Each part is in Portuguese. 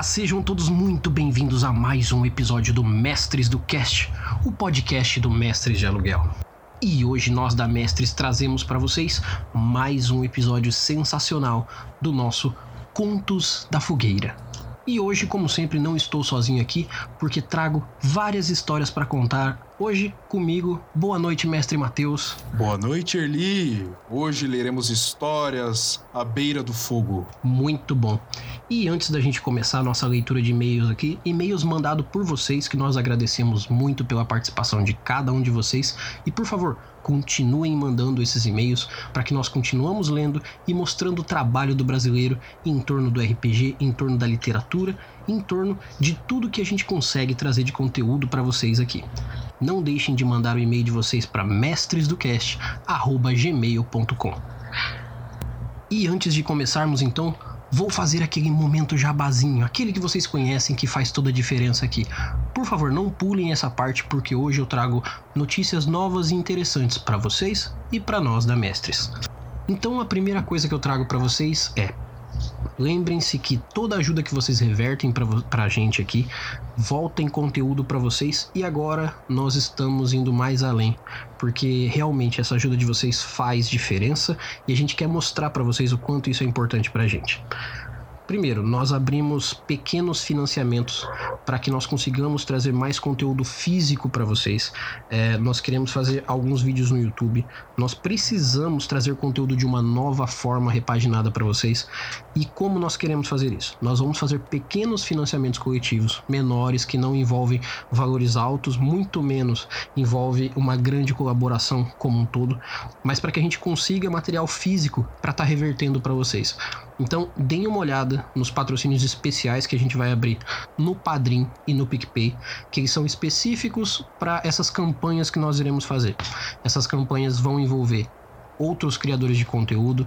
Olá, sejam todos muito bem-vindos a mais um episódio do Mestres do Cast, o podcast do Mestres de Aluguel. E hoje nós da Mestres trazemos para vocês mais um episódio sensacional do nosso Contos da Fogueira. E hoje, como sempre, não estou sozinho aqui, porque trago várias histórias para contar. Hoje, comigo, boa noite, mestre Matheus. Boa noite, Erli. Hoje leremos histórias à beira do fogo. Muito bom. E antes da gente começar a nossa leitura de e-mails aqui, e-mails mandados por vocês, que nós agradecemos muito pela participação de cada um de vocês. E por favor, continuem mandando esses e-mails para que nós continuamos lendo e mostrando o trabalho do brasileiro em torno do RPG, em torno da literatura, em torno de tudo que a gente consegue trazer de conteúdo para vocês aqui. Não deixem de mandar o e-mail de vocês para mestresdocast@gmail.com. E antes de começarmos então, vou fazer aquele momento jabazinho, aquele que vocês conhecem que faz toda a diferença aqui. Por favor, não pulem essa parte porque hoje eu trago notícias novas e interessantes para vocês e para nós da Mestres. Então a primeira coisa que eu trago para vocês é Lembrem-se que toda ajuda que vocês revertem para a gente aqui volta em conteúdo para vocês e agora nós estamos indo mais além, porque realmente essa ajuda de vocês faz diferença e a gente quer mostrar para vocês o quanto isso é importante para a gente. Primeiro, nós abrimos pequenos financiamentos para que nós consigamos trazer mais conteúdo físico para vocês. É, nós queremos fazer alguns vídeos no YouTube. Nós precisamos trazer conteúdo de uma nova forma repaginada para vocês. E como nós queremos fazer isso? Nós vamos fazer pequenos financiamentos coletivos, menores, que não envolvem valores altos, muito menos envolve uma grande colaboração como um todo, mas para que a gente consiga material físico para estar tá revertendo para vocês. Então, deem uma olhada nos patrocínios especiais que a gente vai abrir no Padrim e no PicPay, que são específicos para essas campanhas que nós iremos fazer. Essas campanhas vão envolver outros criadores de conteúdo,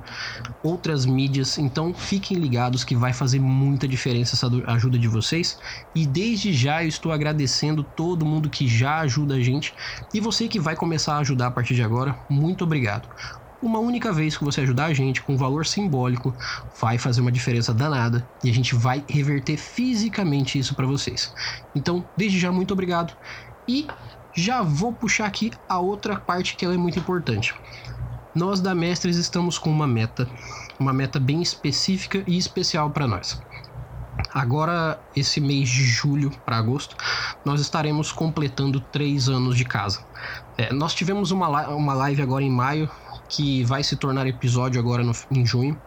outras mídias. Então fiquem ligados que vai fazer muita diferença essa ajuda de vocês. E desde já eu estou agradecendo todo mundo que já ajuda a gente. E você que vai começar a ajudar a partir de agora, muito obrigado uma única vez que você ajudar a gente com um valor simbólico, vai fazer uma diferença danada e a gente vai reverter fisicamente isso para vocês. Então, desde já, muito obrigado. E já vou puxar aqui a outra parte que ela é muito importante. Nós da Mestres estamos com uma meta, uma meta bem específica e especial para nós. Agora, esse mês de julho para agosto, nós estaremos completando três anos de casa. É, nós tivemos uma, uma live agora em maio, que vai se tornar episódio agora no, em junho.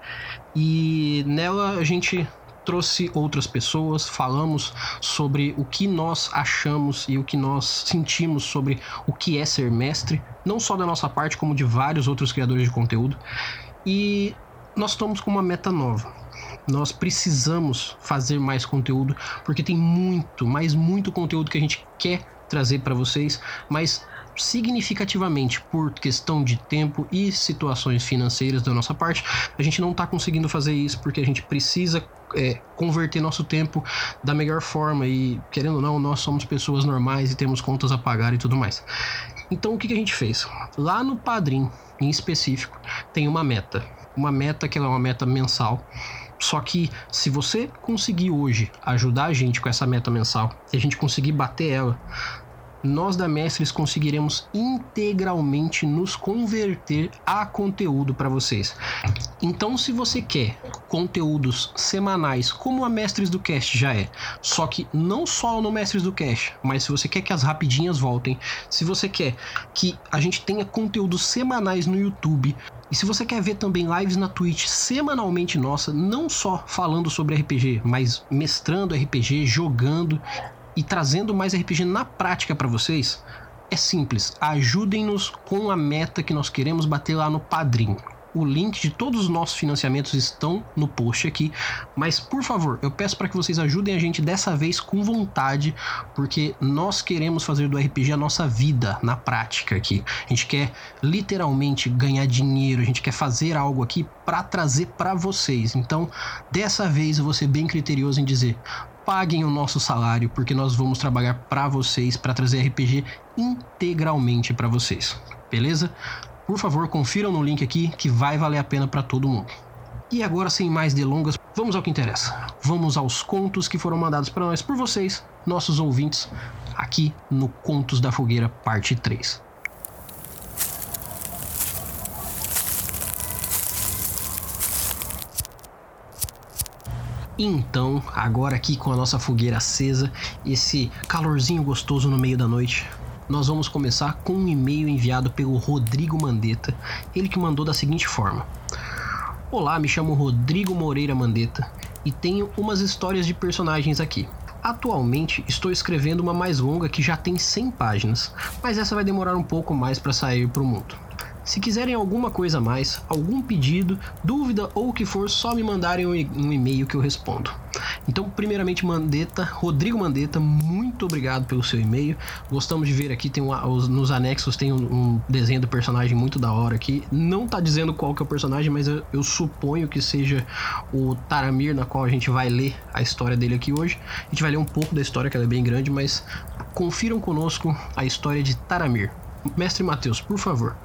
E nela a gente trouxe outras pessoas, falamos sobre o que nós achamos e o que nós sentimos sobre o que é ser mestre, não só da nossa parte, como de vários outros criadores de conteúdo. E nós estamos com uma meta nova. Nós precisamos fazer mais conteúdo porque tem muito, mas muito conteúdo que a gente quer trazer para vocês, mas significativamente por questão de tempo e situações financeiras da nossa parte, a gente não está conseguindo fazer isso porque a gente precisa é, converter nosso tempo da melhor forma e, querendo ou não, nós somos pessoas normais e temos contas a pagar e tudo mais. Então, o que, que a gente fez? Lá no Padrim, em específico, tem uma meta. Uma meta que é uma meta mensal. Só que se você conseguir hoje ajudar a gente com essa meta mensal, se a gente conseguir bater ela, nós da Mestres conseguiremos integralmente nos converter a conteúdo para vocês. Então, se você quer conteúdos semanais, como a Mestres do Cast já é, só que não só no Mestres do Cast, mas se você quer que as rapidinhas voltem, se você quer que a gente tenha conteúdos semanais no YouTube, e se você quer ver também lives na Twitch semanalmente nossa, não só falando sobre RPG, mas mestrando RPG, jogando e trazendo mais RPG na prática para vocês, é simples. Ajudem-nos com a meta que nós queremos bater lá no Padrim. O link de todos os nossos financiamentos estão no post aqui, mas por favor, eu peço para que vocês ajudem a gente dessa vez com vontade, porque nós queremos fazer do RPG a nossa vida na prática aqui. A gente quer literalmente ganhar dinheiro, a gente quer fazer algo aqui para trazer para vocês. Então, dessa vez eu vou ser bem criterioso em dizer: paguem o nosso salário, porque nós vamos trabalhar para vocês, para trazer RPG integralmente para vocês. Beleza? Por favor, confiram no link aqui que vai valer a pena para todo mundo. E agora, sem mais delongas, vamos ao que interessa. Vamos aos contos que foram mandados para nós por vocês, nossos ouvintes, aqui no Contos da Fogueira, parte 3. Então, agora aqui com a nossa fogueira acesa, esse calorzinho gostoso no meio da noite, nós vamos começar com um e-mail enviado pelo Rodrigo Mandetta, ele que mandou da seguinte forma: Olá, me chamo Rodrigo Moreira Mandetta e tenho umas histórias de personagens aqui. Atualmente estou escrevendo uma mais longa que já tem 100 páginas, mas essa vai demorar um pouco mais para sair para o mundo. Se quiserem alguma coisa a mais, algum pedido, dúvida ou o que for, só me mandarem um e-mail que eu respondo. Então, primeiramente, Mandetta, Rodrigo Mandetta, muito obrigado pelo seu e-mail. Gostamos de ver aqui, tem um, nos anexos tem um, um, desenho do personagem muito da hora aqui. Não tá dizendo qual que é o personagem, mas eu, eu suponho que seja o Taramir, na qual a gente vai ler a história dele aqui hoje. A gente vai ler um pouco da história, que ela é bem grande, mas confiram conosco a história de Taramir. Mestre Matheus, por favor.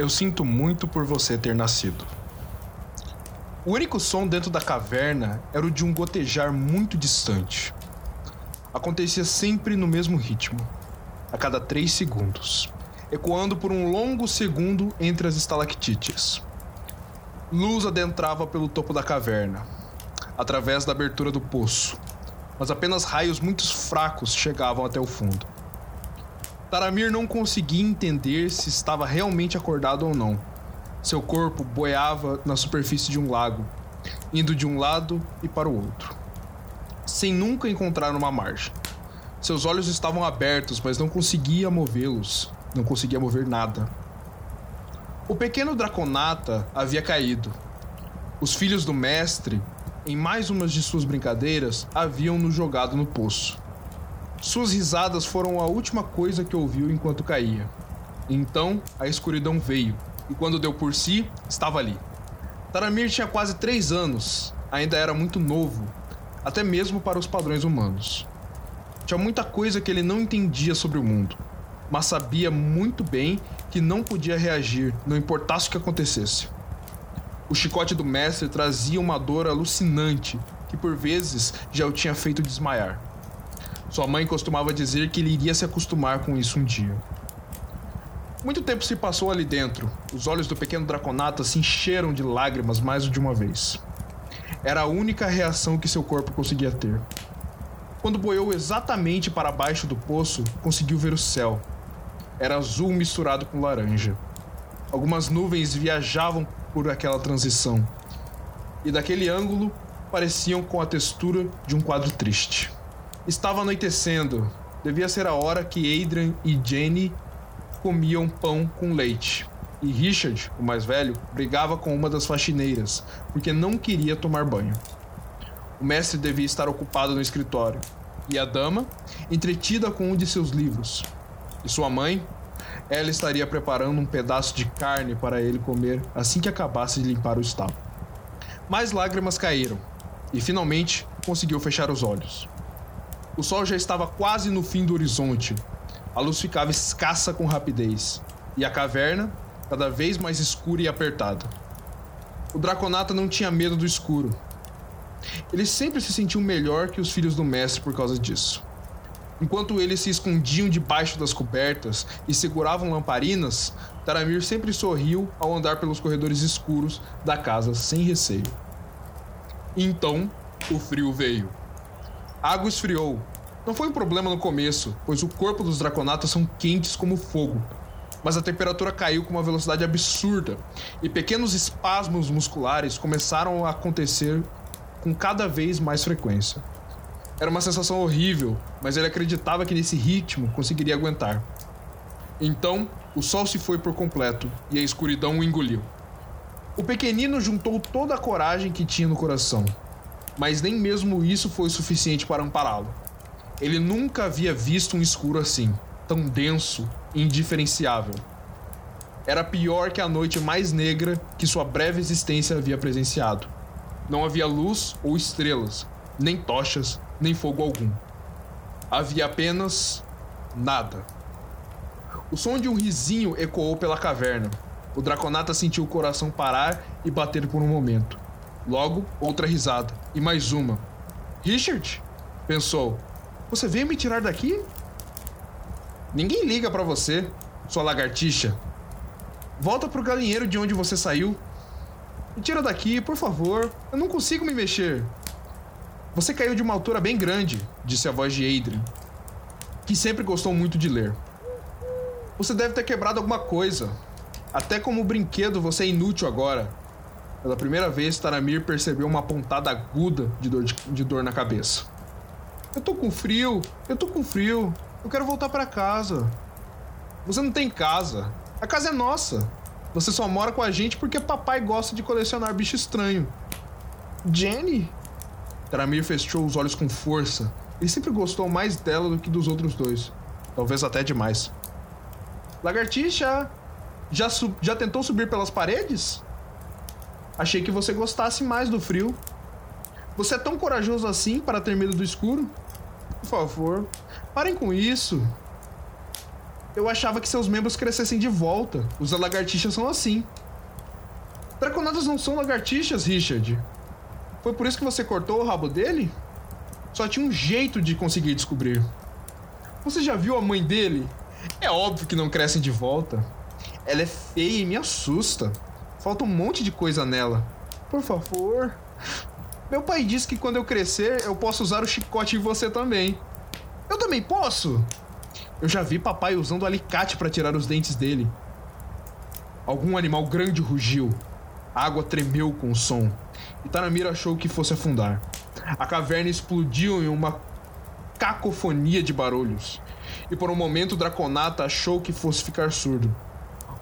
Eu sinto muito por você ter nascido. O único som dentro da caverna era o de um gotejar muito distante. Acontecia sempre no mesmo ritmo, a cada três segundos, ecoando por um longo segundo entre as estalactites. Luz adentrava pelo topo da caverna, através da abertura do poço, mas apenas raios muito fracos chegavam até o fundo. Taramir não conseguia entender se estava realmente acordado ou não. Seu corpo boiava na superfície de um lago, indo de um lado e para o outro, sem nunca encontrar uma margem. Seus olhos estavam abertos, mas não conseguia movê-los, não conseguia mover nada. O pequeno Draconata havia caído. Os filhos do mestre, em mais uma de suas brincadeiras, haviam-no jogado no poço. Suas risadas foram a última coisa que ouviu enquanto caía. Então a escuridão veio, e quando deu por si, estava ali. Taramir tinha quase três anos, ainda era muito novo, até mesmo para os padrões humanos. Tinha muita coisa que ele não entendia sobre o mundo, mas sabia muito bem que não podia reagir, não importasse o que acontecesse. O chicote do mestre trazia uma dor alucinante que por vezes já o tinha feito desmaiar. Sua mãe costumava dizer que ele iria se acostumar com isso um dia. Muito tempo se passou ali dentro. Os olhos do pequeno Draconata se encheram de lágrimas mais de uma vez. Era a única reação que seu corpo conseguia ter. Quando boiou exatamente para baixo do poço, conseguiu ver o céu. Era azul misturado com laranja. Algumas nuvens viajavam por aquela transição. E daquele ângulo pareciam com a textura de um quadro triste. Estava anoitecendo. Devia ser a hora que Adrian e Jenny comiam pão com leite. E Richard, o mais velho, brigava com uma das faxineiras, porque não queria tomar banho. O mestre devia estar ocupado no escritório, e a dama, entretida com um de seus livros. E sua mãe, ela estaria preparando um pedaço de carne para ele comer assim que acabasse de limpar o estábulo. Mais lágrimas caíram, e finalmente conseguiu fechar os olhos. O sol já estava quase no fim do horizonte. A luz ficava escassa com rapidez, e a caverna cada vez mais escura e apertada. O Draconata não tinha medo do escuro. Ele sempre se sentiu melhor que os filhos do mestre por causa disso. Enquanto eles se escondiam debaixo das cobertas e seguravam lamparinas, Taramir sempre sorriu ao andar pelos corredores escuros da casa sem receio. Então, o frio veio. A água esfriou. Não foi um problema no começo, pois o corpo dos draconatas são quentes como fogo. Mas a temperatura caiu com uma velocidade absurda e pequenos espasmos musculares começaram a acontecer com cada vez mais frequência. Era uma sensação horrível, mas ele acreditava que nesse ritmo conseguiria aguentar. Então, o sol se foi por completo e a escuridão o engoliu. O pequenino juntou toda a coragem que tinha no coração mas nem mesmo isso foi suficiente para ampará-lo. Ele nunca havia visto um escuro assim, tão denso e indiferenciável. Era pior que a noite mais negra que sua breve existência havia presenciado. Não havia luz ou estrelas, nem tochas, nem fogo algum. Havia apenas nada. O som de um risinho ecoou pela caverna. O Draconata sentiu o coração parar e bater por um momento. Logo, outra risada. E mais uma. Richard? Pensou. Você veio me tirar daqui? Ninguém liga para você, sua lagartixa. Volta pro galinheiro de onde você saiu. Me tira daqui, por favor. Eu não consigo me mexer. Você caiu de uma altura bem grande, disse a voz de Adrian, que sempre gostou muito de ler. Você deve ter quebrado alguma coisa. Até como brinquedo, você é inútil agora. Pela primeira vez, Taramir percebeu uma pontada aguda de dor, de, de dor na cabeça. Eu tô com frio, eu tô com frio. Eu quero voltar para casa. Você não tem casa. A casa é nossa. Você só mora com a gente porque papai gosta de colecionar bicho estranho. Jenny? Taramir fechou os olhos com força. Ele sempre gostou mais dela do que dos outros dois. Talvez até demais. Lagartixa, já, já tentou subir pelas paredes? Achei que você gostasse mais do frio. Você é tão corajoso assim para ter medo do escuro? Por favor, parem com isso. Eu achava que seus membros crescessem de volta. Os lagartixas são assim. Draconadas não são lagartixas, Richard. Foi por isso que você cortou o rabo dele? Só tinha um jeito de conseguir descobrir. Você já viu a mãe dele? É óbvio que não crescem de volta. Ela é feia e me assusta. Falta um monte de coisa nela. Por favor. Meu pai disse que quando eu crescer, eu posso usar o chicote em você também. Eu também posso? Eu já vi papai usando o alicate para tirar os dentes dele. Algum animal grande rugiu. A água tremeu com o som. E Taramir achou que fosse afundar. A caverna explodiu em uma cacofonia de barulhos. E por um momento Draconata achou que fosse ficar surdo.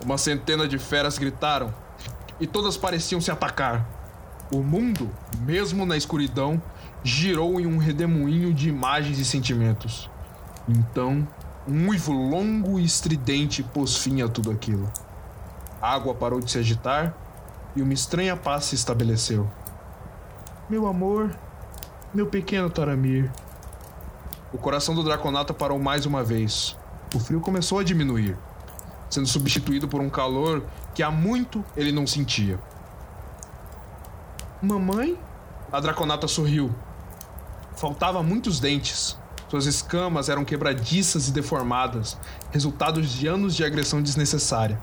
Uma centena de feras gritaram, e todas pareciam se atacar. O mundo, mesmo na escuridão, girou em um redemoinho de imagens e sentimentos. Então, um uivo longo e estridente pôs fim a tudo aquilo. A água parou de se agitar e uma estranha paz se estabeleceu. Meu amor, meu pequeno Taramir. O coração do Draconata parou mais uma vez. O frio começou a diminuir, sendo substituído por um calor que há muito ele não sentia. Mamãe? A Draconata sorriu. Faltava muitos dentes. Suas escamas eram quebradiças e deformadas, resultados de anos de agressão desnecessária.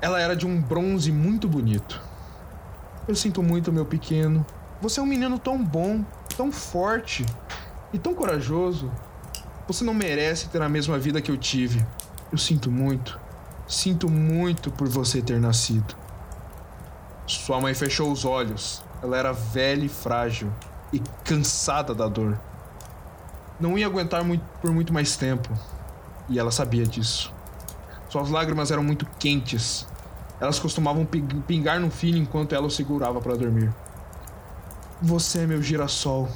Ela era de um bronze muito bonito. Eu sinto muito, meu pequeno. Você é um menino tão bom, tão forte e tão corajoso. Você não merece ter a mesma vida que eu tive. Eu sinto muito. Sinto muito por você ter nascido. Sua mãe fechou os olhos. Ela era velha e frágil e cansada da dor. Não ia aguentar muito, por muito mais tempo. E ela sabia disso. Suas lágrimas eram muito quentes. Elas costumavam pingar no filho enquanto ela o segurava para dormir. Você é meu girassol.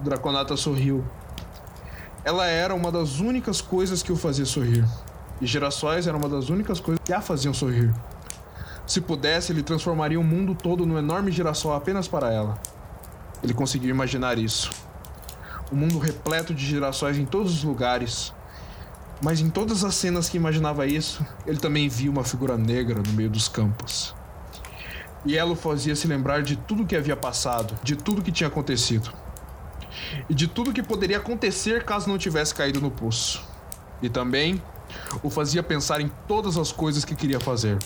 O Draconata sorriu. Ela era uma das únicas coisas que o fazia sorrir e girassóis eram uma das únicas coisas que a faziam sorrir. Se pudesse, ele transformaria o mundo todo num enorme girassol apenas para ela. Ele conseguiu imaginar isso. O um mundo repleto de girassóis em todos os lugares. Mas em todas as cenas que imaginava isso, ele também via uma figura negra no meio dos campos. E ela o fazia se lembrar de tudo que havia passado, de tudo que tinha acontecido. E de tudo que poderia acontecer caso não tivesse caído no poço. E também o fazia pensar em todas as coisas que queria fazer,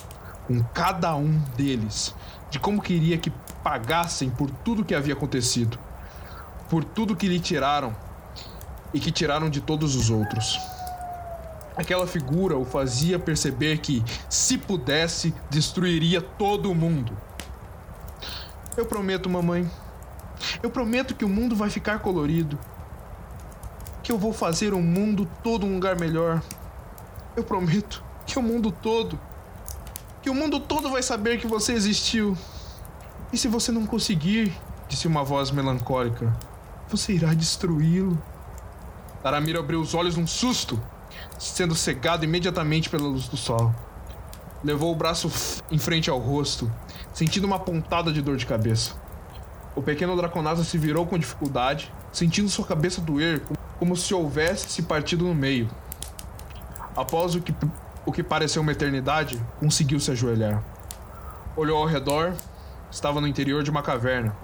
com cada um deles, de como queria que pagassem por tudo que havia acontecido, por tudo que lhe tiraram e que tiraram de todos os outros. Aquela figura o fazia perceber que, se pudesse, destruiria todo mundo. Eu prometo, mamãe. Eu prometo que o mundo vai ficar colorido. Que eu vou fazer o mundo todo um lugar melhor. Eu prometo que o mundo todo, que o mundo todo vai saber que você existiu. E se você não conseguir, disse uma voz melancólica, você irá destruí-lo. Taramir abriu os olhos num susto, sendo cegado imediatamente pela luz do sol. Levou o braço em frente ao rosto, sentindo uma pontada de dor de cabeça. O pequeno Draconasa se virou com dificuldade, sentindo sua cabeça doer como se houvesse se partido no meio. Após o que, o que pareceu uma eternidade, conseguiu se ajoelhar. Olhou ao redor estava no interior de uma caverna.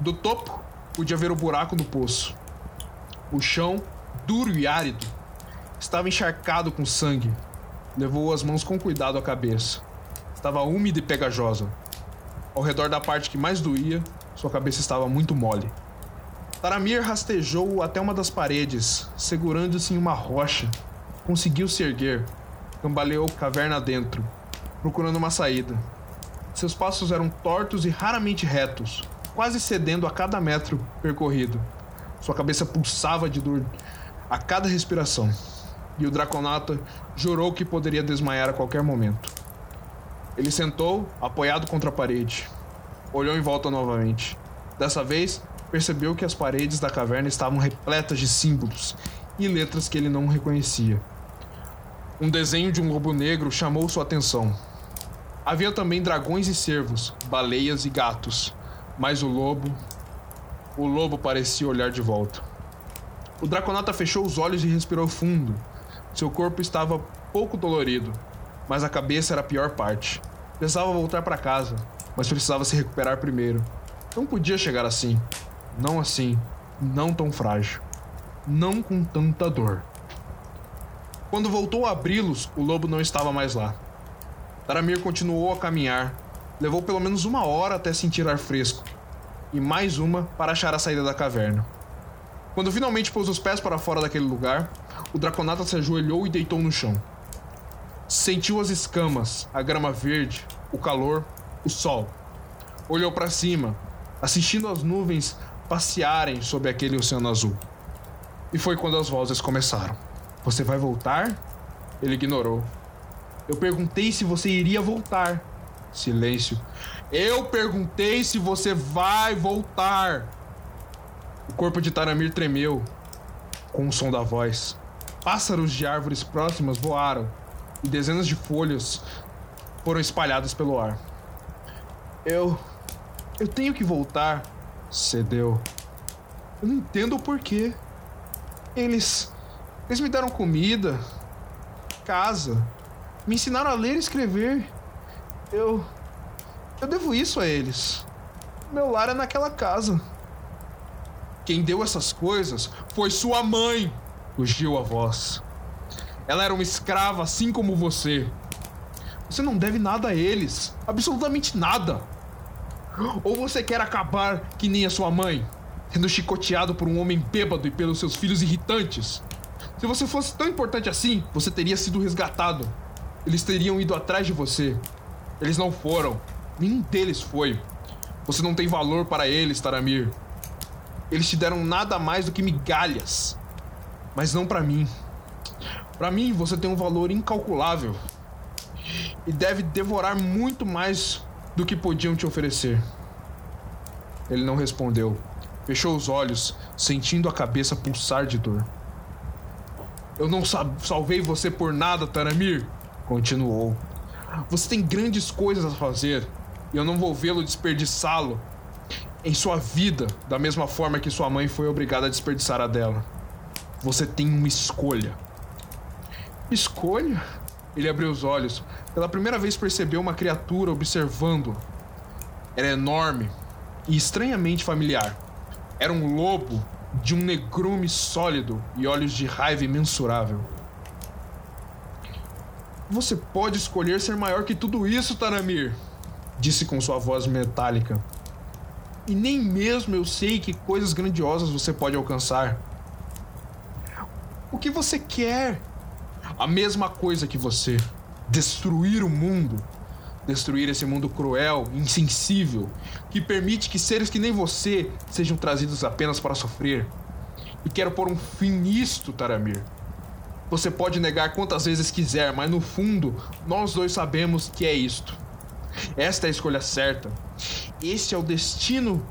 Do topo, podia ver o buraco do poço. O chão, duro e árido, estava encharcado com sangue. Levou as mãos com cuidado à cabeça. Estava úmida e pegajosa. Ao redor da parte que mais doía, sua cabeça estava muito mole. Taramir rastejou até uma das paredes, segurando-se em uma rocha. Conseguiu se erguer, cambaleou caverna dentro, procurando uma saída. Seus passos eram tortos e raramente retos, quase cedendo a cada metro percorrido. Sua cabeça pulsava de dor a cada respiração, e o Draconata jurou que poderia desmaiar a qualquer momento. Ele sentou, apoiado contra a parede. Olhou em volta novamente. Dessa vez, percebeu que as paredes da caverna estavam repletas de símbolos e letras que ele não reconhecia. Um desenho de um lobo negro chamou sua atenção. Havia também dragões e cervos, baleias e gatos, mas o lobo. O lobo parecia olhar de volta. O Draconata fechou os olhos e respirou fundo. Seu corpo estava pouco dolorido, mas a cabeça era a pior parte. Precisava voltar para casa, mas precisava se recuperar primeiro. Não podia chegar assim. Não assim, não tão frágil, não com tanta dor. Quando voltou a abri-los, o lobo não estava mais lá. Taramir continuou a caminhar. Levou pelo menos uma hora até sentir ar fresco, e mais uma para achar a saída da caverna. Quando finalmente pôs os pés para fora daquele lugar, o Draconata se ajoelhou e deitou no chão. Sentiu as escamas, a grama verde, o calor, o sol. Olhou para cima, assistindo as nuvens passearem sob aquele oceano azul. E foi quando as vozes começaram. Você vai voltar? Ele ignorou. Eu perguntei se você iria voltar. Silêncio. Eu perguntei se você vai voltar. O corpo de Taramir tremeu com o som da voz. Pássaros de árvores próximas voaram e dezenas de folhas foram espalhadas pelo ar. Eu. Eu tenho que voltar, cedeu. Eu não entendo o porquê. Eles. Eles me deram comida, casa, me ensinaram a ler e escrever. Eu. Eu devo isso a eles. Meu lar é naquela casa. Quem deu essas coisas foi sua mãe, rugiu a voz. Ela era uma escrava assim como você. Você não deve nada a eles. Absolutamente nada. Ou você quer acabar que nem a sua mãe, sendo chicoteado por um homem bêbado e pelos seus filhos irritantes? Se você fosse tão importante assim, você teria sido resgatado. Eles teriam ido atrás de você. Eles não foram. Nenhum deles foi. Você não tem valor para eles, Taramir. Eles te deram nada mais do que migalhas. Mas não para mim. Para mim, você tem um valor incalculável. E deve devorar muito mais do que podiam te oferecer. Ele não respondeu. Fechou os olhos, sentindo a cabeça pulsar de dor. Eu não salvei você por nada, Taramir, continuou. Você tem grandes coisas a fazer e eu não vou vê-lo desperdiçá-lo em sua vida da mesma forma que sua mãe foi obrigada a desperdiçar a dela. Você tem uma escolha. Escolha? Ele abriu os olhos. Pela primeira vez percebeu uma criatura observando. Era enorme e estranhamente familiar. Era um lobo de um negrume sólido e olhos de raiva imensurável. Você pode escolher ser maior que tudo isso, Taramir, disse com sua voz metálica. E nem mesmo eu sei que coisas grandiosas você pode alcançar. O que você quer? A mesma coisa que você. Destruir o mundo. Destruir esse mundo cruel, insensível, que permite que seres que nem você sejam trazidos apenas para sofrer. E quero pôr um fim nisto, Taramir. Você pode negar quantas vezes quiser, mas no fundo, nós dois sabemos que é isto. Esta é a escolha certa. Este é o destino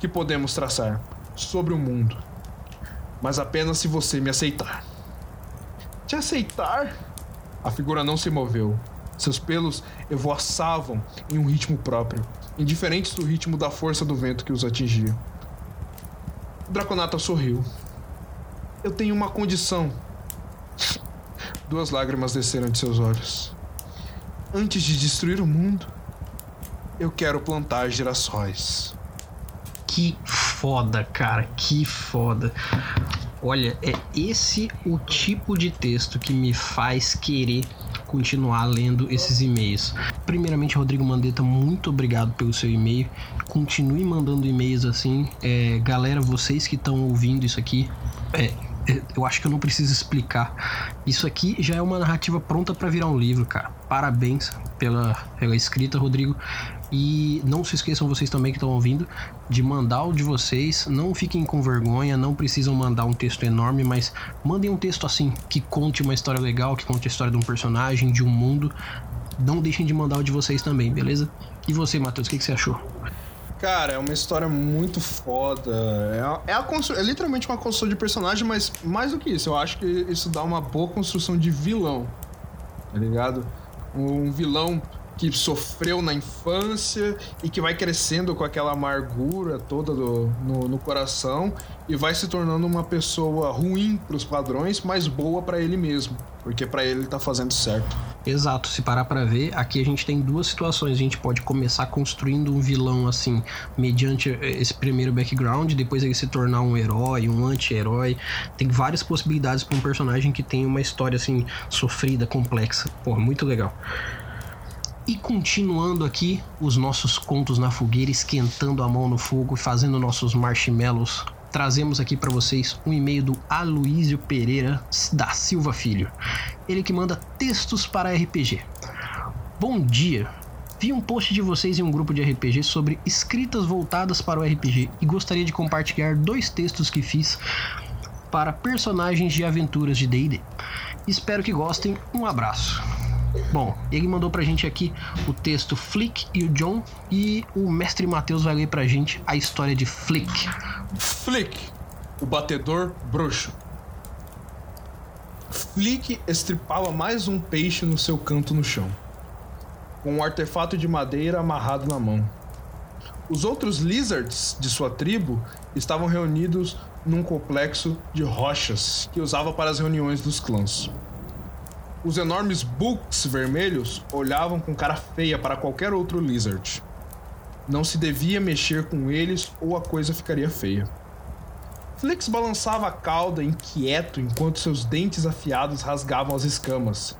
que podemos traçar sobre o mundo. Mas apenas se você me aceitar. Te aceitar? A figura não se moveu. Seus pelos evoaçavam em um ritmo próprio, indiferentes do ritmo da força do vento que os atingia. O Draconata sorriu. Eu tenho uma condição. Duas lágrimas desceram de seus olhos. Antes de destruir o mundo, eu quero plantar girassóis. Que foda, cara, que foda. Olha, é esse o tipo de texto que me faz querer continuar lendo esses e-mails. Primeiramente, Rodrigo Mandetta, muito obrigado pelo seu e-mail. Continue mandando e-mails assim. É, galera, vocês que estão ouvindo isso aqui, é, é, eu acho que eu não preciso explicar. Isso aqui já é uma narrativa pronta para virar um livro, cara. Parabéns pela, pela escrita, Rodrigo. E não se esqueçam vocês também que estão ouvindo de mandar o de vocês. Não fiquem com vergonha, não precisam mandar um texto enorme, mas mandem um texto assim que conte uma história legal, que conte a história de um personagem, de um mundo. Não deixem de mandar o de vocês também, beleza? E você, Matheus, o que, que você achou? Cara, é uma história muito foda. É, é, constru... é literalmente uma construção de personagem, mas mais do que isso, eu acho que isso dá uma boa construção de vilão. Tá ligado? Um vilão que sofreu na infância e que vai crescendo com aquela amargura toda do, no, no coração e vai se tornando uma pessoa ruim para os padrões, mas boa para ele mesmo, porque para ele ele tá fazendo certo. Exato, se parar para ver, aqui a gente tem duas situações. A gente pode começar construindo um vilão assim, mediante esse primeiro background, depois ele se tornar um herói, um anti-herói. Tem várias possibilidades para um personagem que tem uma história assim sofrida, complexa. Pô, muito legal. E continuando aqui os nossos contos na fogueira, esquentando a mão no fogo, fazendo nossos marshmallows, trazemos aqui para vocês um e-mail do Aloísio Pereira da Silva Filho. Ele que manda textos para RPG. Bom dia. Vi um post de vocês em um grupo de RPG sobre escritas voltadas para o RPG e gostaria de compartilhar dois textos que fiz para personagens de aventuras de D&D. Espero que gostem. Um abraço. Bom, ele mandou pra gente aqui o texto Flick e o John e o mestre Matheus vai ler pra gente a história de Flick. Flick, o batedor bruxo. Flick estripava mais um peixe no seu canto no chão, com um artefato de madeira amarrado na mão. Os outros lizards de sua tribo estavam reunidos num complexo de rochas que usava para as reuniões dos clãs. Os enormes books vermelhos olhavam com cara feia para qualquer outro lizard. Não se devia mexer com eles ou a coisa ficaria feia. Flix balançava a cauda inquieto enquanto seus dentes afiados rasgavam as escamas,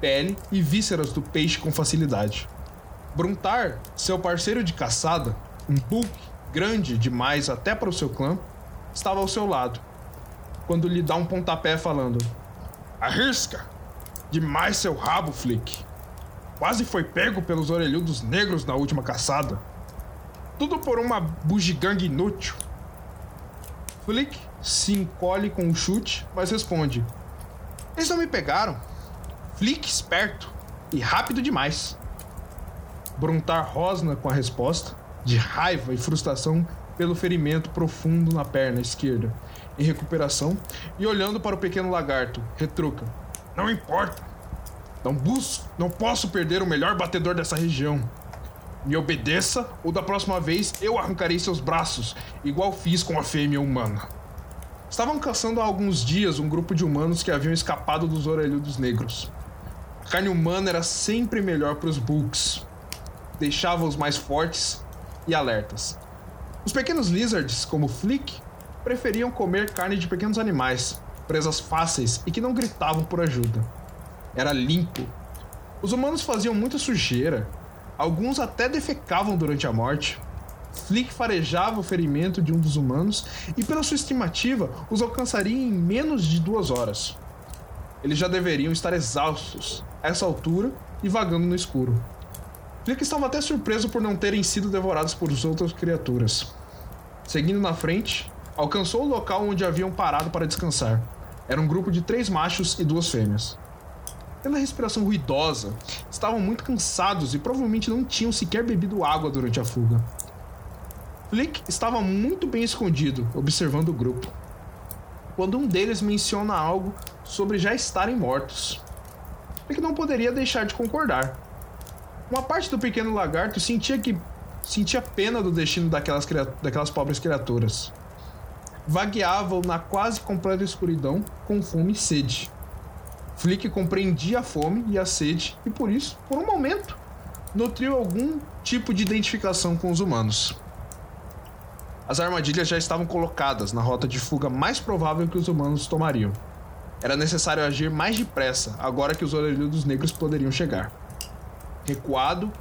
pele e vísceras do peixe com facilidade. Bruntar, seu parceiro de caçada, um book grande demais até para o seu clã, estava ao seu lado, quando lhe dá um pontapé falando: Arrisca! Demais seu rabo, Flick. Quase foi pego pelos orelhudos negros na última caçada. Tudo por uma bugigangue inútil. Flick se encolhe com um chute, mas responde: Eles não me pegaram. Flick esperto e rápido demais. Bruntar rosna com a resposta, de raiva e frustração pelo ferimento profundo na perna esquerda, em recuperação, e olhando para o pequeno lagarto, retruca: não importa. Não busco, não posso perder o melhor batedor dessa região. Me obedeça ou da próxima vez eu arrancarei seus braços, igual fiz com a fêmea humana. Estavam caçando há alguns dias um grupo de humanos que haviam escapado dos orelhudos negros. Carne humana era sempre melhor para os bugs. Deixava-os mais fortes e alertas. Os pequenos lizards, como Flick, preferiam comer carne de pequenos animais, presas fáceis e que não gritavam por ajuda. Era limpo. Os humanos faziam muita sujeira, alguns até defecavam durante a morte. Flick farejava o ferimento de um dos humanos e, pela sua estimativa, os alcançaria em menos de duas horas. Eles já deveriam estar exaustos, a essa altura e vagando no escuro. Flick estava até surpreso por não terem sido devorados por outras criaturas. Seguindo na frente, alcançou o local onde haviam parado para descansar. Era um grupo de três machos e duas fêmeas. Pela respiração ruidosa, estavam muito cansados e provavelmente não tinham sequer bebido água durante a fuga. Flick estava muito bem escondido, observando o grupo. Quando um deles menciona algo sobre já estarem mortos. Flick não poderia deixar de concordar. Uma parte do pequeno lagarto sentia que sentia pena do destino daquelas, daquelas pobres criaturas vagueavam na quase completa escuridão com fome e sede. Flick compreendia a fome e a sede e por isso, por um momento, nutriu algum tipo de identificação com os humanos. As armadilhas já estavam colocadas na rota de fuga mais provável que os humanos tomariam. Era necessário agir mais depressa, agora que os orelhudos negros poderiam chegar. Recuado,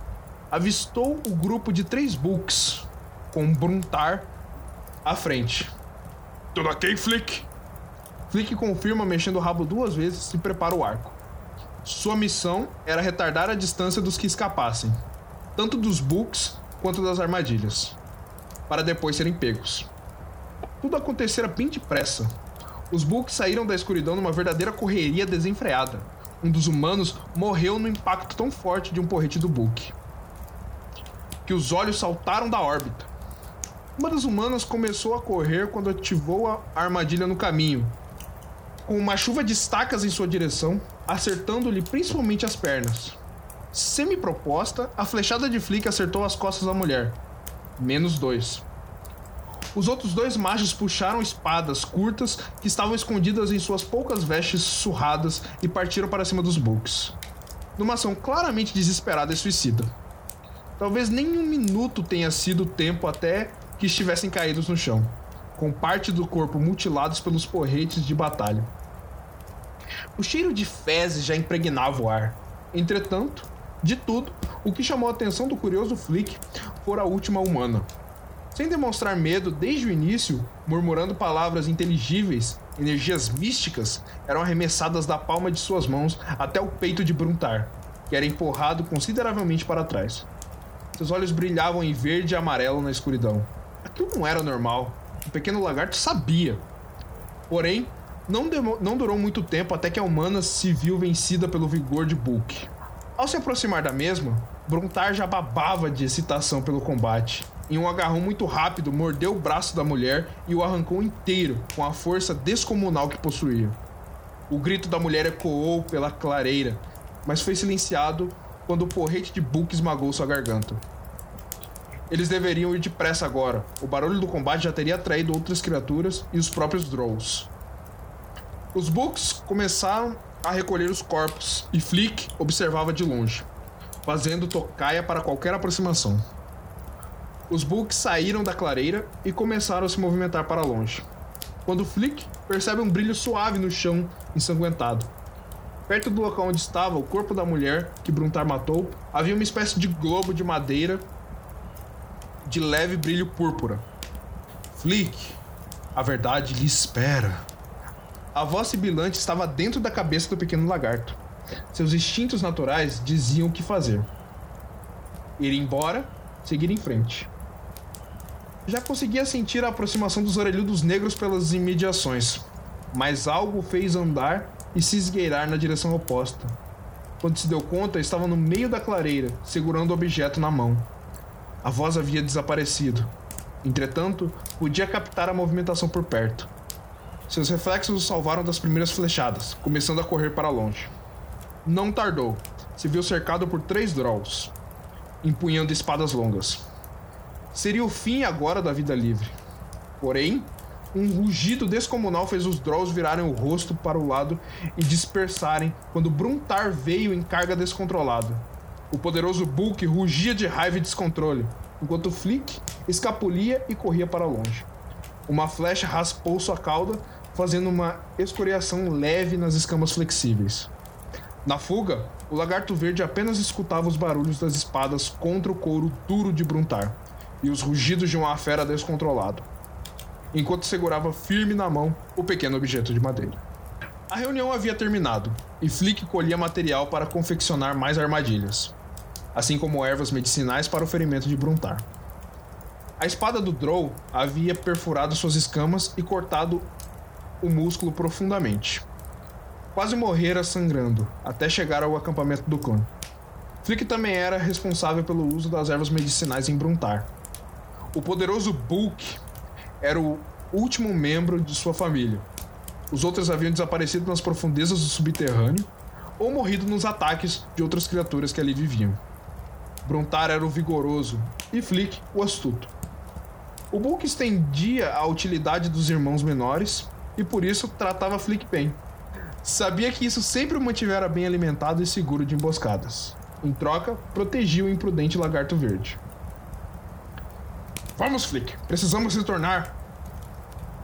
avistou o grupo de três Books, com Bruntar à frente. Tudo ok, Flick? Flick confirma mexendo o rabo duas vezes e prepara o arco. Sua missão era retardar a distância dos que escapassem, tanto dos Books quanto das armadilhas para depois serem pegos. Tudo acontecera bem depressa. Os Bulks saíram da escuridão numa verdadeira correria desenfreada. Um dos humanos morreu no impacto tão forte de um porrete do Bulk que os olhos saltaram da órbita. Uma das humanas começou a correr quando ativou a armadilha no caminho, com uma chuva de estacas em sua direção, acertando-lhe principalmente as pernas. Semi-proposta, a flechada de Flick acertou as costas da mulher, menos dois. Os outros dois machos puxaram espadas curtas que estavam escondidas em suas poucas vestes surradas e partiram para cima dos Books. Numa ação claramente desesperada e suicida. Talvez nem um minuto tenha sido tempo até que estivessem caídos no chão, com parte do corpo mutilados pelos porretes de batalha. O cheiro de fezes já impregnava o ar. Entretanto, de tudo, o que chamou a atenção do curioso Flick fora a última humana. Sem demonstrar medo desde o início, murmurando palavras inteligíveis, energias místicas eram arremessadas da palma de suas mãos até o peito de Bruntar, que era empurrado consideravelmente para trás. Seus olhos brilhavam em verde e amarelo na escuridão. Aquilo não era normal. O pequeno lagarto sabia. Porém, não, não durou muito tempo até que a humana se viu vencida pelo vigor de Bulk. Ao se aproximar da mesma, Brontar já babava de excitação pelo combate. Em um agarrão muito rápido, mordeu o braço da mulher e o arrancou inteiro com a força descomunal que possuía. O grito da mulher ecoou pela clareira, mas foi silenciado quando o porrete de Book esmagou sua garganta. Eles deveriam ir depressa agora. O barulho do combate já teria atraído outras criaturas e os próprios Drolls. Os Books começaram a recolher os corpos e Flick observava de longe, fazendo tocaia para qualquer aproximação. Os Books saíram da clareira e começaram a se movimentar para longe. Quando Flick percebe um brilho suave no chão ensanguentado. Perto do local onde estava o corpo da mulher que Bruntar matou, havia uma espécie de globo de madeira de leve brilho púrpura. Flick, a verdade lhe espera. A voz sibilante estava dentro da cabeça do pequeno lagarto. Seus instintos naturais diziam o que fazer. Ir embora, seguir em frente. Já conseguia sentir a aproximação dos orelhudos negros pelas imediações, mas algo fez andar e se esgueirar na direção oposta. Quando se deu conta, estava no meio da clareira, segurando o objeto na mão. A voz havia desaparecido. Entretanto, podia captar a movimentação por perto. Seus reflexos o salvaram das primeiras flechadas, começando a correr para longe. Não tardou. Se viu cercado por três Drolls, empunhando espadas longas. Seria o fim agora da vida livre. Porém, um rugido descomunal fez os Drolls virarem o rosto para o lado e dispersarem quando Bruntar veio em carga descontrolada. O poderoso Bulk rugia de raiva e descontrole, enquanto Flick escapulia e corria para longe. Uma flecha raspou sua cauda, fazendo uma escoriação leve nas escamas flexíveis. Na fuga, o lagarto verde apenas escutava os barulhos das espadas contra o couro duro de Bruntar e os rugidos de uma fera descontrolado, enquanto segurava firme na mão o pequeno objeto de madeira. A reunião havia terminado e Flick colhia material para confeccionar mais armadilhas, assim como ervas medicinais para o ferimento de Bruntar. A espada do Drow havia perfurado suas escamas e cortado o músculo profundamente. Quase morrera sangrando, até chegar ao acampamento do clã. Flick também era responsável pelo uso das ervas medicinais em Bruntar. O poderoso Bulk era o último membro de sua família. Os outros haviam desaparecido nas profundezas do subterrâneo ou morrido nos ataques de outras criaturas que ali viviam. Bruntar era o vigoroso e Flick o astuto. O Bulk estendia a utilidade dos irmãos menores e por isso tratava Flick bem. Sabia que isso sempre o mantivera bem alimentado e seguro de emboscadas. Em troca, protegia o imprudente lagarto verde. Vamos, Flick. Precisamos retornar.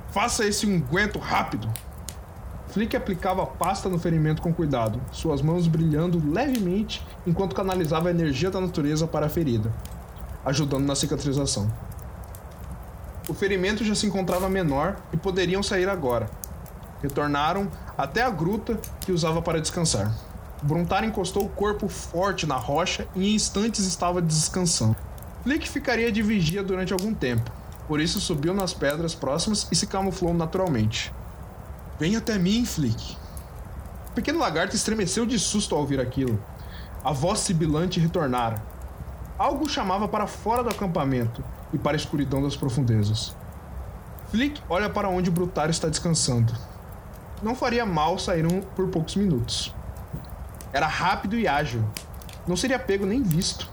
Faça esse unguento rápido. Flick aplicava pasta no ferimento com cuidado, suas mãos brilhando levemente enquanto canalizava a energia da natureza para a ferida, ajudando na cicatrização. O ferimento já se encontrava menor e poderiam sair agora. Retornaram até a gruta que usava para descansar. Bruntar encostou o corpo forte na rocha e em instantes estava descansando. Flick ficaria de vigia durante algum tempo, por isso subiu nas pedras próximas e se camuflou naturalmente. Venha até mim, Flick. O pequeno lagarto estremeceu de susto ao ouvir aquilo. A voz sibilante retornara. Algo chamava para fora do acampamento e para a escuridão das profundezas. Flick olha para onde Brutar está descansando. Não faria mal sair um por poucos minutos. Era rápido e ágil. Não seria pego nem visto.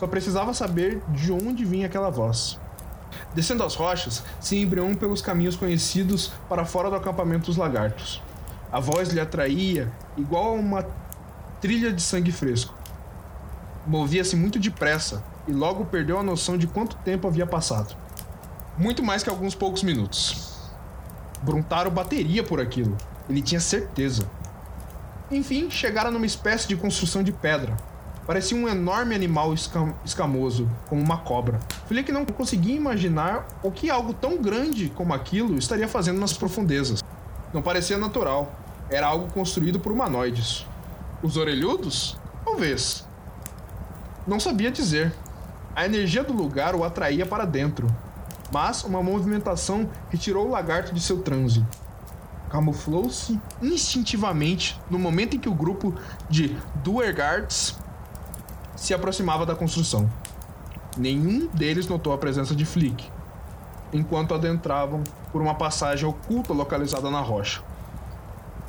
Só precisava saber de onde vinha aquela voz. Descendo as rochas, se embrião pelos caminhos conhecidos para fora do acampamento dos lagartos. A voz lhe atraía, igual a uma trilha de sangue fresco. Movia-se muito depressa e logo perdeu a noção de quanto tempo havia passado. Muito mais que alguns poucos minutos. Bruntaro bateria por aquilo, ele tinha certeza. Enfim, chegaram numa espécie de construção de pedra, Parecia um enorme animal escam escamoso, como uma cobra. Flick não conseguia imaginar o que algo tão grande como aquilo estaria fazendo nas profundezas. Não parecia natural. Era algo construído por humanoides. Os orelhudos? Talvez. Não sabia dizer. A energia do lugar o atraía para dentro, mas uma movimentação retirou o lagarto de seu transe. Camuflou-se instintivamente no momento em que o grupo de Duergards se aproximava da construção. Nenhum deles notou a presença de Flick, enquanto adentravam por uma passagem oculta localizada na rocha.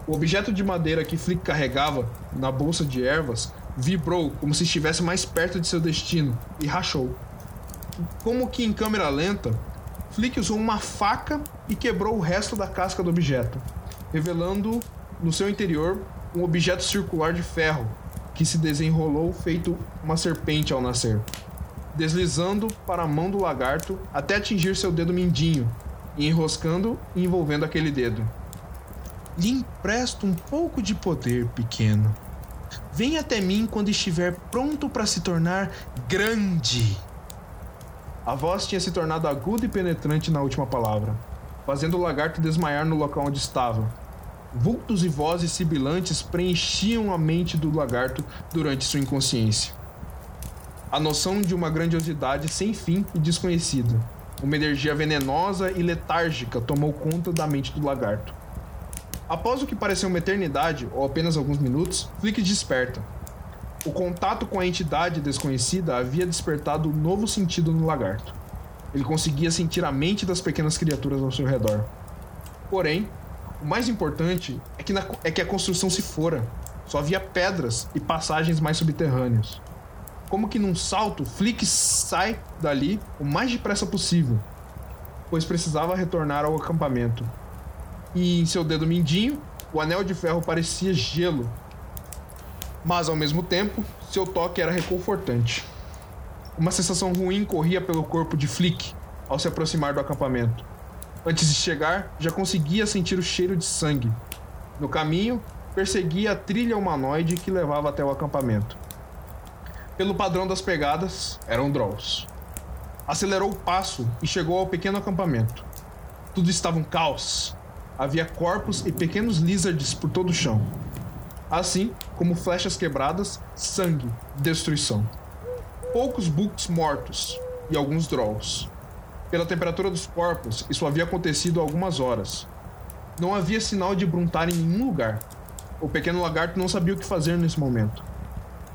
O objeto de madeira que Flick carregava na bolsa de ervas vibrou como se estivesse mais perto de seu destino e rachou. Como que em câmera lenta, Flick usou uma faca e quebrou o resto da casca do objeto, revelando no seu interior um objeto circular de ferro que se desenrolou feito uma serpente ao nascer, deslizando para a mão do lagarto até atingir seu dedo mindinho, e enroscando e envolvendo aquele dedo. Lhe empresto um pouco de poder, pequeno. Venha até mim quando estiver pronto para se tornar grande. A voz tinha se tornado aguda e penetrante na última palavra, fazendo o lagarto desmaiar no local onde estava, Vultos e vozes sibilantes preenchiam a mente do lagarto durante sua inconsciência. A noção de uma grandiosidade sem fim e desconhecida. Uma energia venenosa e letárgica tomou conta da mente do lagarto. Após o que pareceu uma eternidade, ou apenas alguns minutos, Flick desperta. O contato com a entidade desconhecida havia despertado um novo sentido no lagarto. Ele conseguia sentir a mente das pequenas criaturas ao seu redor. Porém, o mais importante é que, na, é que a construção se fora. Só havia pedras e passagens mais subterrâneas. Como que num salto, Flick sai dali o mais depressa possível, pois precisava retornar ao acampamento. E em seu dedo mindinho, o anel de ferro parecia gelo, mas ao mesmo tempo, seu toque era reconfortante. Uma sensação ruim corria pelo corpo de Flick ao se aproximar do acampamento. Antes de chegar, já conseguia sentir o cheiro de sangue. No caminho, perseguia a trilha humanoide que levava até o acampamento. Pelo padrão das pegadas, eram Drolls. Acelerou o passo e chegou ao pequeno acampamento. Tudo estava um caos. Havia corpos e pequenos lizards por todo o chão. Assim como flechas quebradas, sangue, destruição. Poucos books mortos e alguns Drolls. Pela temperatura dos corpos, isso havia acontecido há algumas horas. Não havia sinal de Bruntar em nenhum lugar. O pequeno lagarto não sabia o que fazer nesse momento.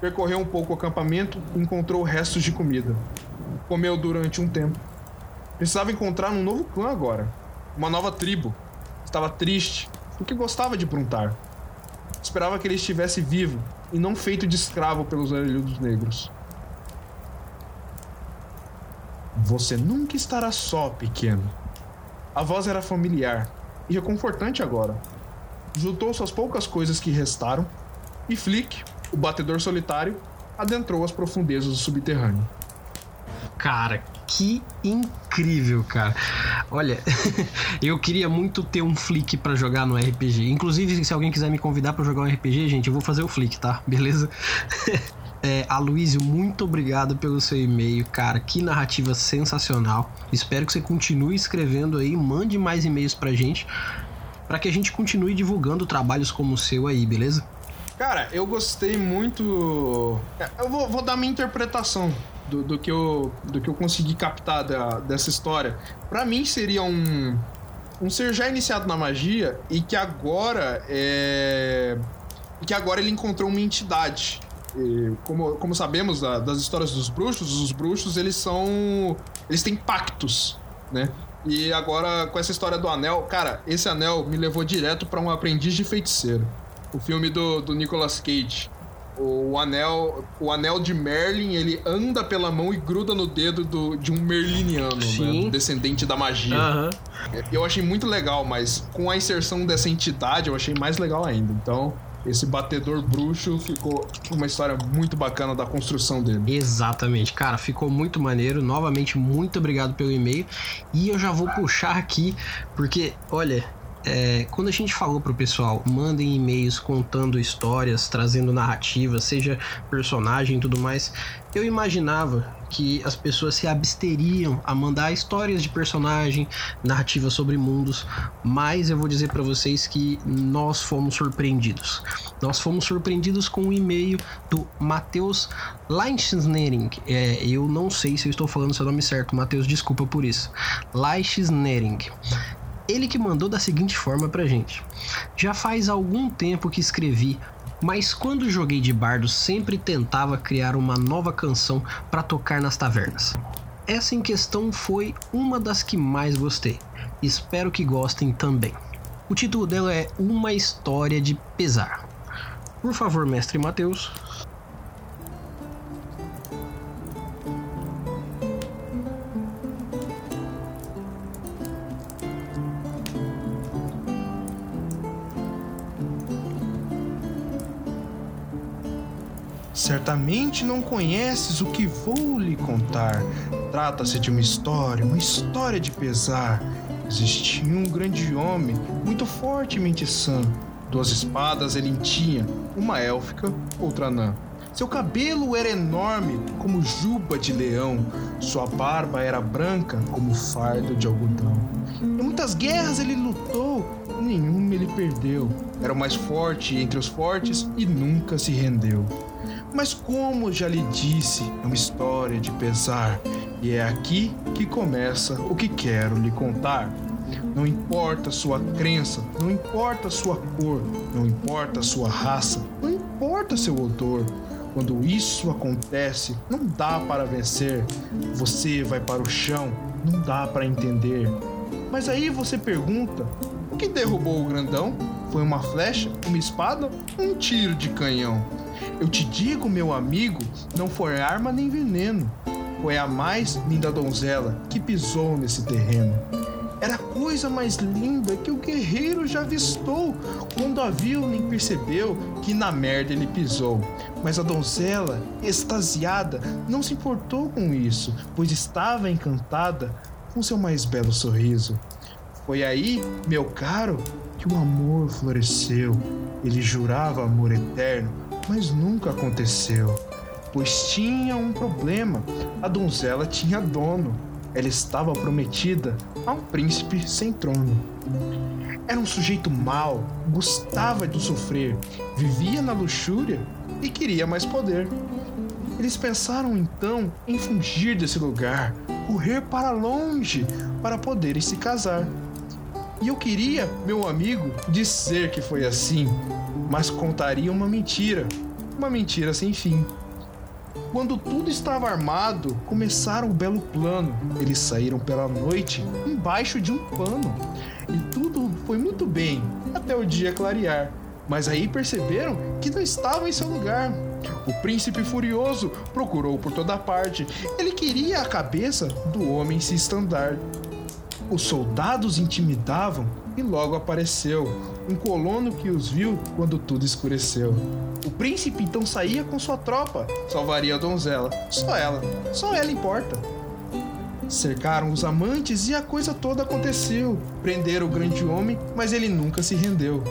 Percorreu um pouco o acampamento e encontrou restos de comida. Comeu durante um tempo. Precisava encontrar um novo clã agora. Uma nova tribo. Estava triste, porque gostava de Bruntar. Esperava que ele estivesse vivo e não feito de escravo pelos orelhudos negros. Você nunca estará só, pequeno. A voz era familiar e reconfortante agora. Juntou suas poucas coisas que restaram e Flick, o batedor solitário, adentrou as profundezas do subterrâneo. Cara, que incrível, cara. Olha, eu queria muito ter um flick para jogar no RPG. Inclusive, se alguém quiser me convidar para jogar um RPG, gente, eu vou fazer o flick, tá? Beleza? É, Aloysio, muito obrigado pelo seu e-mail, cara. Que narrativa sensacional. Espero que você continue escrevendo aí, mande mais e-mails pra gente, para que a gente continue divulgando trabalhos como o seu aí, beleza? Cara, eu gostei muito. É, eu vou, vou dar minha interpretação do, do, que, eu, do que eu consegui captar da, dessa história. Para mim seria um, um ser já iniciado na magia e que agora é. que agora ele encontrou uma entidade. E como, como sabemos da, das histórias dos bruxos, os bruxos eles são. Eles têm pactos, né? E agora, com essa história do anel, cara, esse anel me levou direto para um aprendiz de feiticeiro. O filme do, do Nicolas Cage. O anel, o anel de Merlin, ele anda pela mão e gruda no dedo do, de um merliniano, né? descendente da magia. Uhum. Eu achei muito legal, mas com a inserção dessa entidade, eu achei mais legal ainda. Então, esse batedor bruxo ficou uma história muito bacana da construção dele. Exatamente, cara, ficou muito maneiro. Novamente, muito obrigado pelo e-mail. E eu já vou puxar aqui, porque, olha, é, quando a gente falou pro pessoal, mandem e-mails contando histórias, trazendo narrativas, seja personagem e tudo mais, eu imaginava que as pessoas se absteriam a mandar histórias de personagem, narrativas sobre mundos, mas eu vou dizer para vocês que nós fomos surpreendidos. Nós fomos surpreendidos com um e-mail do Matheus Leichnering. É, eu não sei se eu estou falando seu nome certo, Matheus, desculpa por isso. Leichnering. Ele que mandou da seguinte forma pra gente: Já faz algum tempo que escrevi, mas quando joguei de bardo sempre tentava criar uma nova canção para tocar nas tavernas. Essa em questão foi uma das que mais gostei. Espero que gostem também. O título dela é Uma História de Pesar. Por favor, mestre Mateus, Certamente não conheces o que vou lhe contar. Trata-se de uma história, uma história de pesar. Existia um grande homem, muito fortemente sã. Duas espadas ele tinha, uma élfica, outra anã. Seu cabelo era enorme, como juba de leão. Sua barba era branca, como fardo de algodão. Em muitas guerras ele lutou, nenhuma ele perdeu. Era o mais forte entre os fortes e nunca se rendeu. Mas como já lhe disse, é uma história de pesar, e é aqui que começa o que quero lhe contar. Não importa sua crença, não importa sua cor, não importa sua raça, não importa seu odor. Quando isso acontece, não dá para vencer. Você vai para o chão, não dá para entender. Mas aí você pergunta: o que derrubou o grandão? Foi uma flecha, uma espada, um tiro de canhão? Eu te digo, meu amigo, não foi arma nem veneno. Foi a mais linda donzela que pisou nesse terreno. Era a coisa mais linda que o guerreiro já avistou. Quando a viu, nem percebeu que na merda ele pisou. Mas a donzela, extasiada, não se importou com isso, pois estava encantada com seu mais belo sorriso. Foi aí, meu caro, que o amor floresceu. Ele jurava amor eterno mas nunca aconteceu, pois tinha um problema: a donzela tinha dono. Ela estava prometida a um príncipe sem trono. Era um sujeito mau, gostava de sofrer, vivia na luxúria e queria mais poder. Eles pensaram então em fugir desse lugar, correr para longe para poderem se casar. E eu queria, meu amigo, dizer que foi assim, mas contaria uma mentira, uma mentira sem fim. Quando tudo estava armado, começaram o belo plano. Eles saíram pela noite embaixo de um pano. E tudo foi muito bem, até o dia clarear. Mas aí perceberam que não estavam em seu lugar. O príncipe furioso procurou por toda parte. Ele queria a cabeça do homem se estandar. Os soldados intimidavam e logo apareceu um colono que os viu quando tudo escureceu. O príncipe então saía com sua tropa, salvaria a donzela. Só ela, só ela importa. Cercaram os amantes e a coisa toda aconteceu. Prenderam o grande homem, mas ele nunca se rendeu.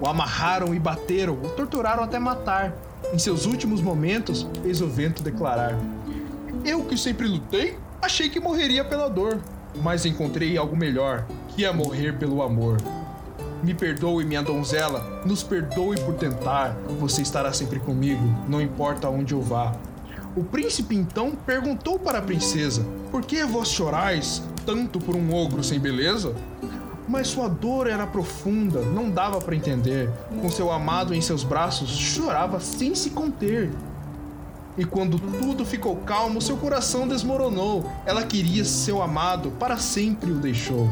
O amarraram e bateram, o torturaram até matar. Em seus últimos momentos, fez o vento declarar: Eu que sempre lutei, achei que morreria pela dor, mas encontrei algo melhor, que é morrer pelo amor. Me perdoe, minha donzela, nos perdoe por tentar. Você estará sempre comigo, não importa onde eu vá. O príncipe então perguntou para a princesa: Por que vós chorais tanto por um ogro sem beleza? Mas sua dor era profunda, não dava para entender. Com seu amado em seus braços, chorava sem se conter. E quando tudo ficou calmo, seu coração desmoronou. Ela queria seu amado, para sempre o deixou.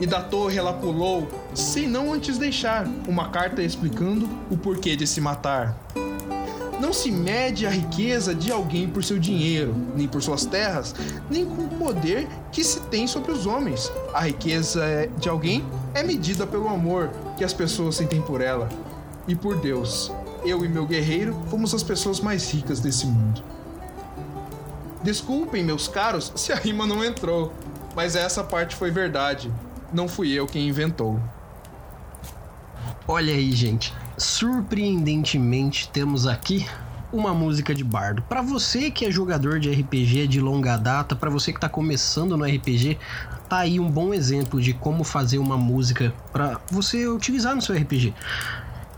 E da torre ela pulou, sem não antes deixar uma carta explicando o porquê de se matar. Não se mede a riqueza de alguém por seu dinheiro, nem por suas terras, nem com o poder que se tem sobre os homens. A riqueza de alguém é medida pelo amor que as pessoas sentem por ela. E por Deus, eu e meu guerreiro fomos as pessoas mais ricas desse mundo. Desculpem, meus caros, se a rima não entrou, mas essa parte foi verdade. Não fui eu quem inventou. Olha aí, gente surpreendentemente temos aqui uma música de bardo. Para você que é jogador de RPG de longa data, para você que tá começando no RPG, tá aí um bom exemplo de como fazer uma música para você utilizar no seu RPG.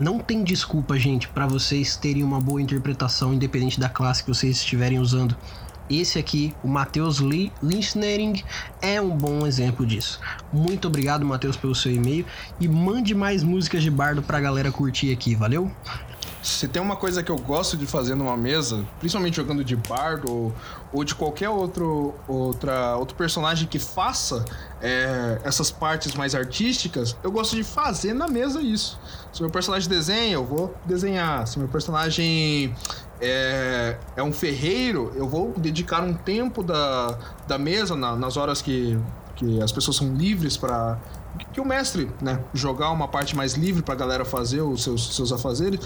Não tem desculpa, gente, para vocês terem uma boa interpretação independente da classe que vocês estiverem usando. Esse aqui, o Matheus Linchnering, é um bom exemplo disso. Muito obrigado, Matheus, pelo seu e-mail e mande mais músicas de bardo pra galera curtir aqui, valeu? Se tem uma coisa que eu gosto de fazer numa mesa, principalmente jogando de bardo ou, ou de qualquer outro, outra, outro personagem que faça é, essas partes mais artísticas, eu gosto de fazer na mesa isso. Se meu personagem desenha, eu vou desenhar. Se meu personagem é, é um ferreiro, eu vou dedicar um tempo da, da mesa, na, nas horas que, que as pessoas são livres para que o mestre, né, jogar uma parte mais livre para a galera fazer os seus, seus afazeres,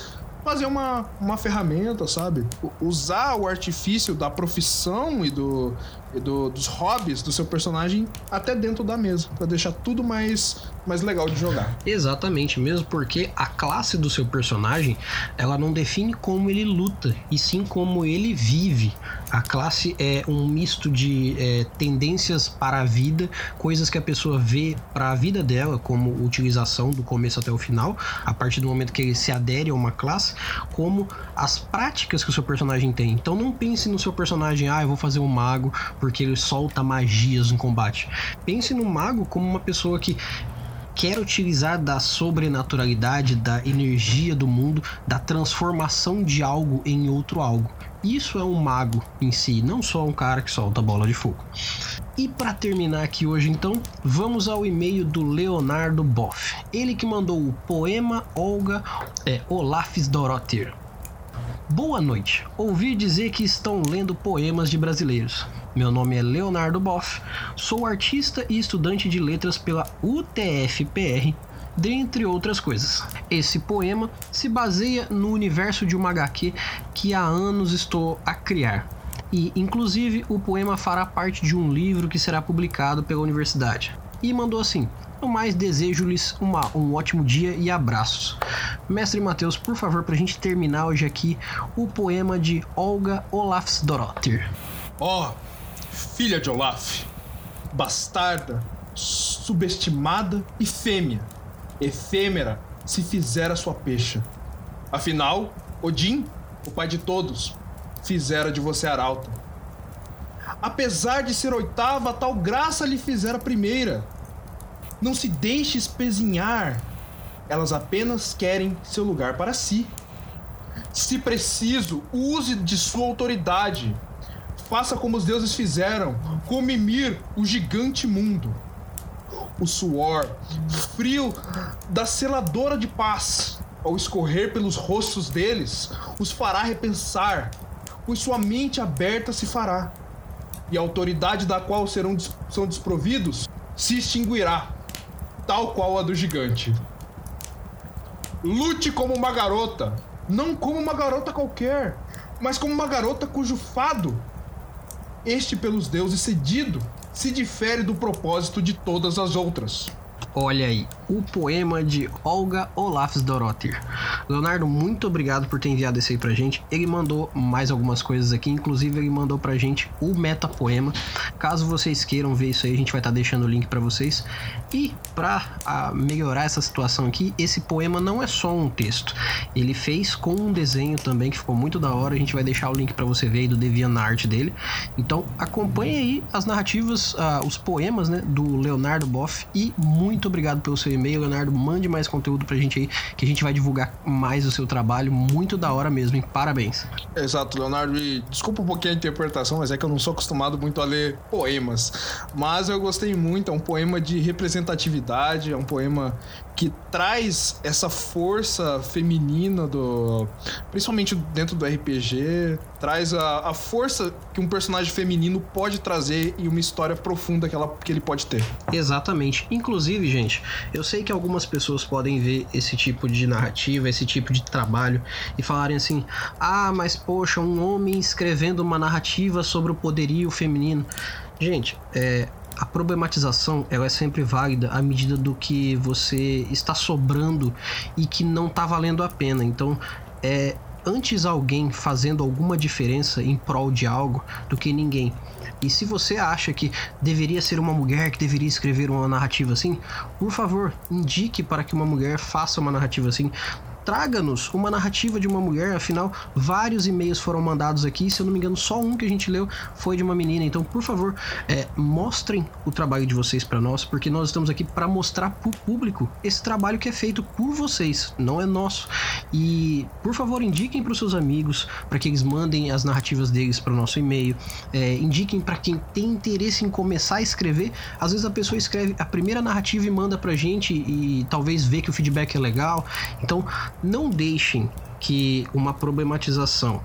fazer uma, uma ferramenta, sabe? Usar o artifício da profissão e, do, do, dos hobbies do seu personagem até dentro da mesa, para deixar tudo mais, mais legal de jogar. Exatamente, mesmo porque a classe do seu personagem, ela não define como ele luta, e sim como ele vive. A classe é um misto de é, tendências para a vida, coisas que a pessoa vê para a vida dela, como utilização do começo até o final, a partir do momento que ele se adere a uma classe, como as práticas que o seu personagem tem. Então não pense no seu personagem, ah, eu vou fazer um mago porque ele solta magias no combate. Pense no mago como uma pessoa que quer utilizar da sobrenaturalidade, da energia do mundo, da transformação de algo em outro algo. Isso é um mago em si, não só um cara que solta bola de fogo. E para terminar aqui hoje, então, vamos ao e-mail do Leonardo Boff. Ele que mandou o poema Olga é, Olafs Dorotter. Boa noite. Ouvi dizer que estão lendo poemas de brasileiros. Meu nome é Leonardo Boff, sou artista e estudante de letras pela UTFPR dentre outras coisas. Esse poema se baseia no universo de uma HQ que há anos estou a criar. E, inclusive, o poema fará parte de um livro que será publicado pela universidade. E mandou assim: No mais, desejo-lhes um ótimo dia e abraços. Mestre Matheus, por favor, para a gente terminar hoje aqui, o poema de Olga Olafsdottir. Ó, oh, filha de Olaf, bastarda, subestimada e fêmea, efêmera se fizera sua pecha. Afinal, Odin, o pai de todos, fizera de você arauta. Apesar de ser oitava, tal graça lhe fizera primeira. Não se deixe espezinhar, elas apenas querem seu lugar para si. Se preciso, use de sua autoridade. Faça como os deuses fizeram, com Mimir, o gigante mundo o suor frio da seladora de paz, ao escorrer pelos rostos deles, os fará repensar, pois sua mente aberta se fará. e a autoridade da qual serão são desprovidos se extinguirá, tal qual a do gigante. Lute como uma garota, não como uma garota qualquer, mas como uma garota cujo fado, este pelos deuses cedido, se difere do propósito de todas as outras. Olha aí, o poema de Olga Olafsdottir. Leonardo, muito obrigado por ter enviado esse aí pra gente. Ele mandou mais algumas coisas aqui, inclusive ele mandou pra gente o metapoema. Caso vocês queiram ver isso aí, a gente vai estar tá deixando o link para vocês. E para melhorar essa situação aqui, esse poema não é só um texto. Ele fez com um desenho também que ficou muito da hora. A gente vai deixar o link para você ver aí do DeviantArt dele. Então acompanhe aí as narrativas, uh, os poemas, né, do Leonardo Boff e muito obrigado pelo seu e-mail, Leonardo. Mande mais conteúdo pra gente aí, que a gente vai divulgar mais o seu trabalho. Muito da hora mesmo, hein? Parabéns. Exato, Leonardo. E desculpa um pouquinho a interpretação, mas é que eu não sou acostumado muito a ler poemas. Mas eu gostei muito, é um poema de representatividade, é um poema que traz essa força feminina do. Principalmente dentro do RPG, traz a, a força que um personagem feminino pode trazer e uma história profunda que, ela, que ele pode ter. Exatamente. Inclusive, gente, eu sei que algumas pessoas podem ver esse tipo de narrativa, esse tipo de trabalho e falarem assim: ah, mas poxa, um homem escrevendo uma narrativa sobre o poderio feminino. Gente, é, a problematização ela é sempre válida à medida do que você está sobrando e que não está valendo a pena. Então, é antes alguém fazendo alguma diferença em prol de algo do que ninguém. E se você acha que deveria ser uma mulher que deveria escrever uma narrativa assim, por favor, indique para que uma mulher faça uma narrativa assim traga-nos uma narrativa de uma mulher, afinal, vários e-mails foram mandados aqui, se eu não me engano, só um que a gente leu foi de uma menina. Então, por favor, é, mostrem o trabalho de vocês para nós, porque nós estamos aqui para mostrar para o público esse trabalho que é feito por vocês, não é nosso. E, por favor, indiquem para os seus amigos, para que eles mandem as narrativas deles para o nosso e-mail, é, indiquem para quem tem interesse em começar a escrever. Às vezes a pessoa escreve a primeira narrativa e manda para gente e talvez vê que o feedback é legal. Então, não deixem que uma problematização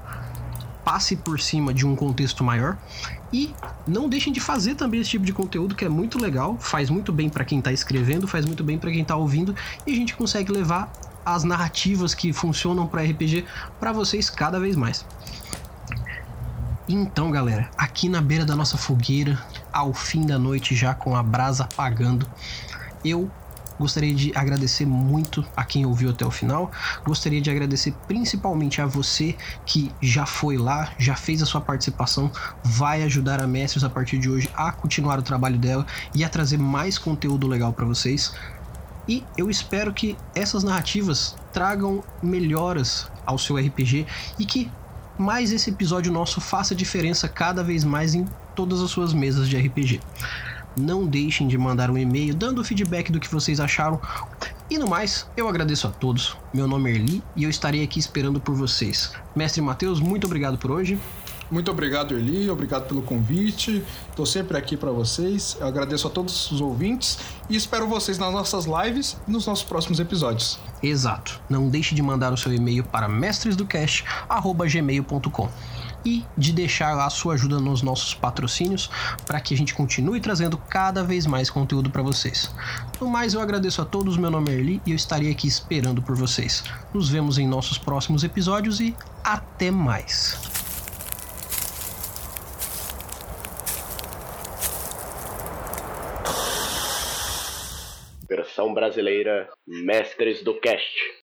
passe por cima de um contexto maior e não deixem de fazer também esse tipo de conteúdo que é muito legal, faz muito bem para quem está escrevendo, faz muito bem para quem está ouvindo e a gente consegue levar as narrativas que funcionam para RPG para vocês cada vez mais. Então, galera, aqui na beira da nossa fogueira, ao fim da noite já com a brasa apagando, eu Gostaria de agradecer muito a quem ouviu até o final. Gostaria de agradecer principalmente a você que já foi lá, já fez a sua participação, vai ajudar a Mestres a partir de hoje a continuar o trabalho dela e a trazer mais conteúdo legal para vocês. E eu espero que essas narrativas tragam melhoras ao seu RPG e que mais esse episódio nosso faça diferença cada vez mais em todas as suas mesas de RPG. Não deixem de mandar um e-mail dando feedback do que vocês acharam. E no mais, eu agradeço a todos. Meu nome é Erli e eu estarei aqui esperando por vocês. Mestre Matheus, muito obrigado por hoje. Muito obrigado, Erli. Obrigado pelo convite. Estou sempre aqui para vocês. Eu agradeço a todos os ouvintes e espero vocês nas nossas lives e nos nossos próximos episódios. Exato. Não deixe de mandar o seu e-mail para mestresdocast@gmail.com e de deixar lá a sua ajuda nos nossos patrocínios para que a gente continue trazendo cada vez mais conteúdo para vocês. No mais, eu agradeço a todos, meu nome é Erli e eu estarei aqui esperando por vocês. Nos vemos em nossos próximos episódios e até mais. Versão brasileira Mestres do Cast.